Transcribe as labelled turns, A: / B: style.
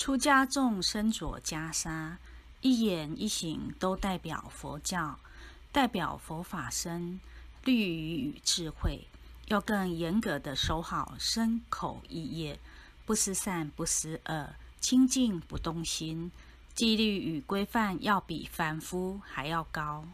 A: 出家众身着袈裟，一言一行都代表佛教，代表佛法身、律仪与智慧。要更严格地守好身口意业，不思善，不思恶，清净不动心，纪律与规范要比凡夫还要高。